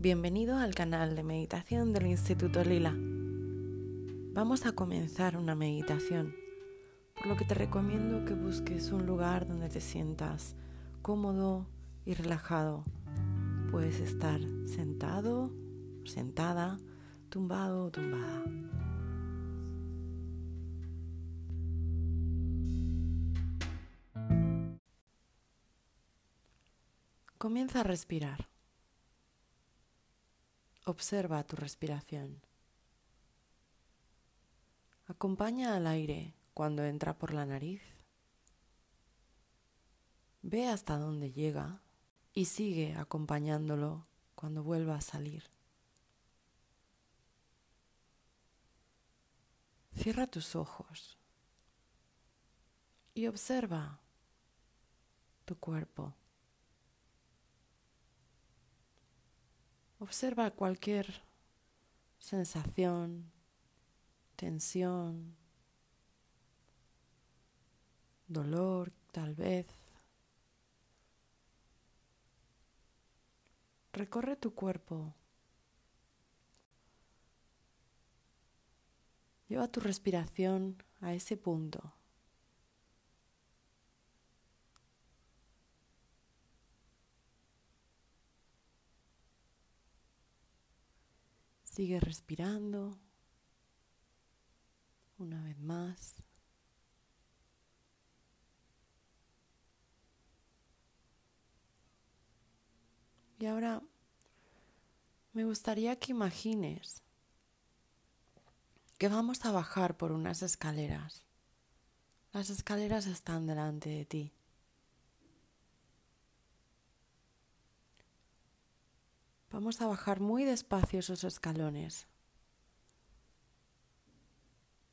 Bienvenido al canal de meditación del Instituto Lila. Vamos a comenzar una meditación, por lo que te recomiendo que busques un lugar donde te sientas cómodo y relajado. Puedes estar sentado, sentada, tumbado o tumbada. Comienza a respirar. Observa tu respiración. Acompaña al aire cuando entra por la nariz. Ve hasta dónde llega y sigue acompañándolo cuando vuelva a salir. Cierra tus ojos y observa tu cuerpo. Observa cualquier sensación, tensión, dolor tal vez. Recorre tu cuerpo. Lleva tu respiración a ese punto. Sigue respirando una vez más. Y ahora me gustaría que imagines que vamos a bajar por unas escaleras. Las escaleras están delante de ti. Vamos a bajar muy despacio esos escalones.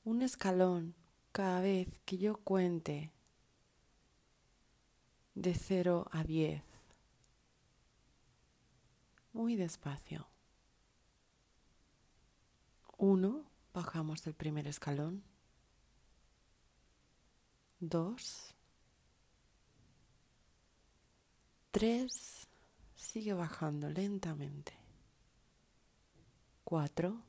Un escalón cada vez que yo cuente de 0 a 10. Muy despacio. Uno, bajamos el primer escalón. Dos. Tres. Sigue bajando lentamente. Cuatro.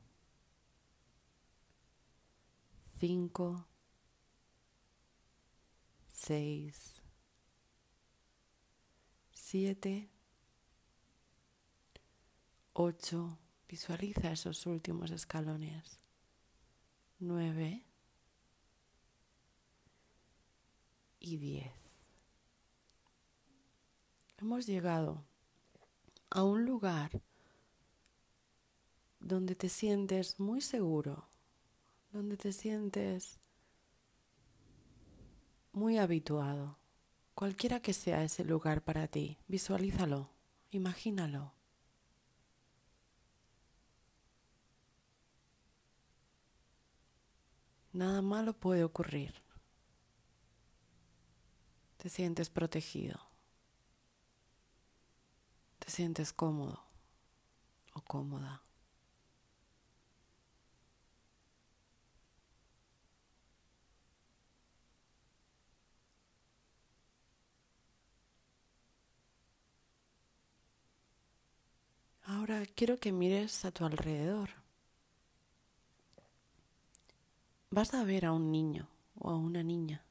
Cinco. Seis. Siete. Ocho. Visualiza esos últimos escalones. Nueve. Y diez. Hemos llegado a un lugar donde te sientes muy seguro, donde te sientes muy habituado, cualquiera que sea ese lugar para ti, visualízalo, imagínalo. Nada malo puede ocurrir. Te sientes protegido te sientes cómodo o cómoda. Ahora quiero que mires a tu alrededor. Vas a ver a un niño o a una niña.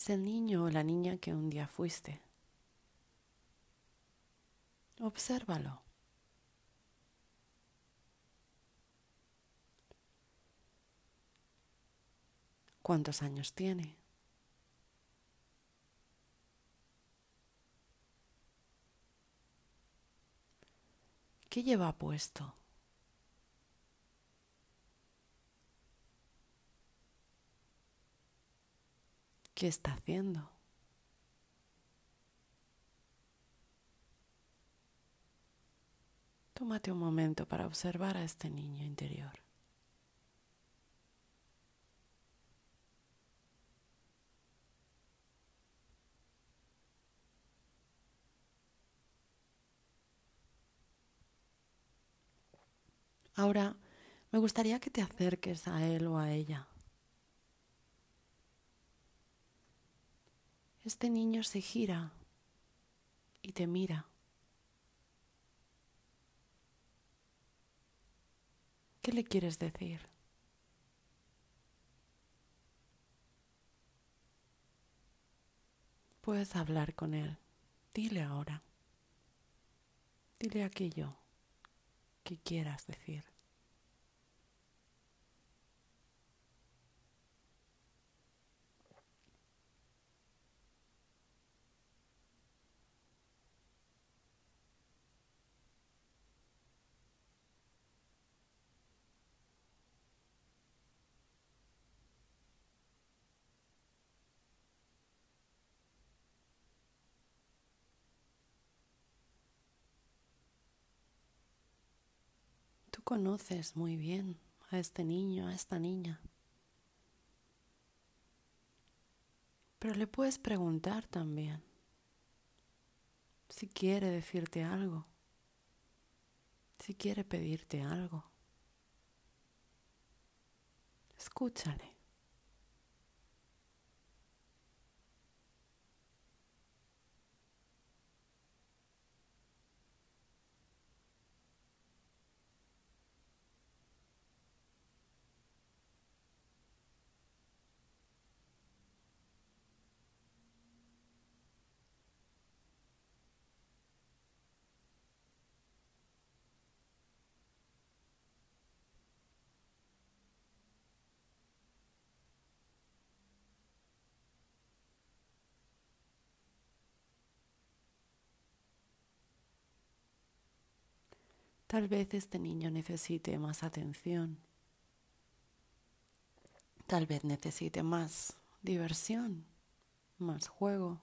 es el niño o la niña que un día fuiste. Obsérvalo. ¿Cuántos años tiene? ¿Qué lleva puesto? ¿Qué está haciendo? Tómate un momento para observar a este niño interior. Ahora me gustaría que te acerques a él o a ella. Este niño se gira y te mira. ¿Qué le quieres decir? Puedes hablar con él. Dile ahora. Dile aquello que quieras decir. Conoces muy bien a este niño, a esta niña. Pero le puedes preguntar también si quiere decirte algo, si quiere pedirte algo. Escúchale. Tal vez este niño necesite más atención. Tal vez necesite más diversión, más juego.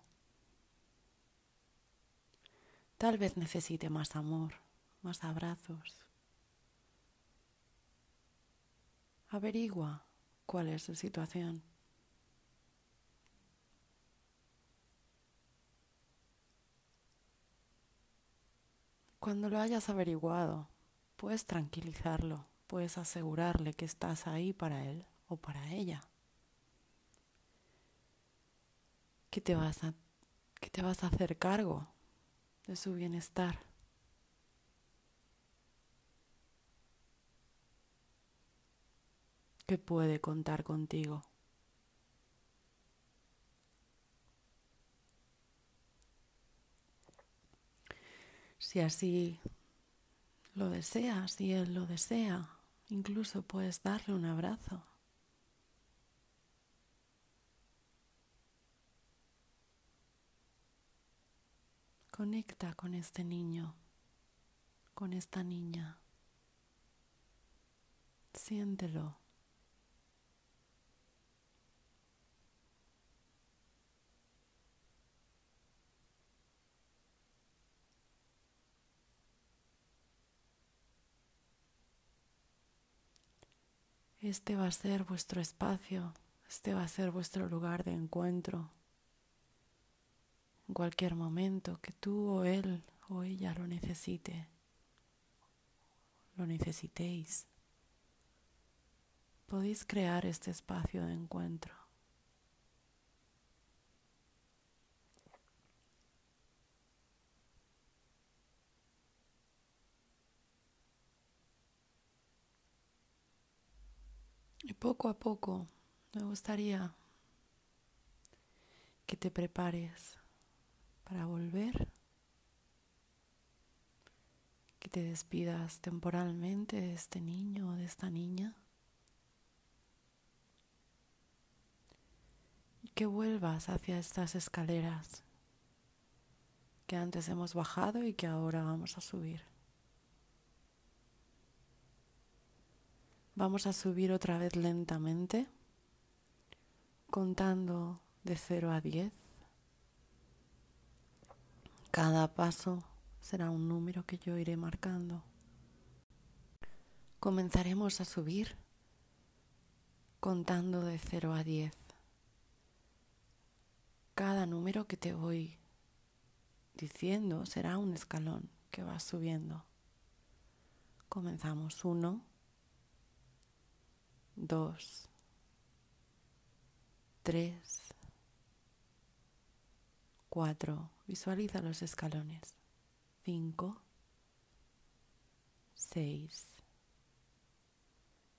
Tal vez necesite más amor, más abrazos. Averigua cuál es su situación. Cuando lo hayas averiguado, puedes tranquilizarlo, puedes asegurarle que estás ahí para él o para ella. Que te vas a, que te vas a hacer cargo de su bienestar. Que puede contar contigo. Si así lo desea, si él lo desea, incluso puedes darle un abrazo. Conecta con este niño, con esta niña. Siéntelo. Este va a ser vuestro espacio, este va a ser vuestro lugar de encuentro. En cualquier momento que tú o él o ella lo necesite, lo necesitéis, podéis crear este espacio de encuentro. Y poco a poco me gustaría que te prepares para volver, que te despidas temporalmente de este niño o de esta niña y que vuelvas hacia estas escaleras que antes hemos bajado y que ahora vamos a subir. Vamos a subir otra vez lentamente, contando de 0 a 10. Cada paso será un número que yo iré marcando. Comenzaremos a subir contando de 0 a 10. Cada número que te voy diciendo será un escalón que va subiendo. Comenzamos 1, dos, tres, 4. Visualiza los escalones. 5. 6.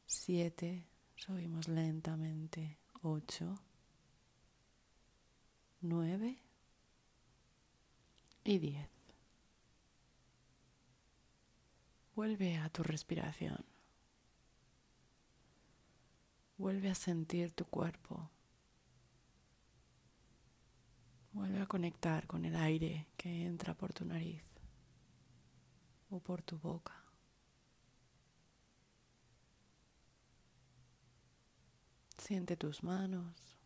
7. Subimos lentamente. 8. 9 y 10. Vuelve a tu respiración. Vuelve a sentir tu cuerpo. Vuelve a conectar con el aire que entra por tu nariz o por tu boca. Siente tus manos,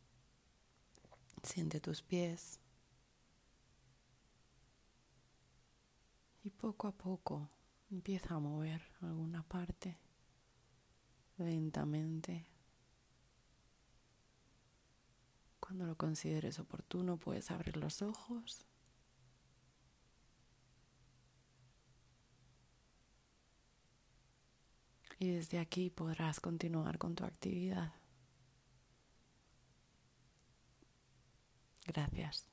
siente tus pies y poco a poco empieza a mover alguna parte lentamente. Cuando lo consideres oportuno puedes abrir los ojos. Y desde aquí podrás continuar con tu actividad. Gracias.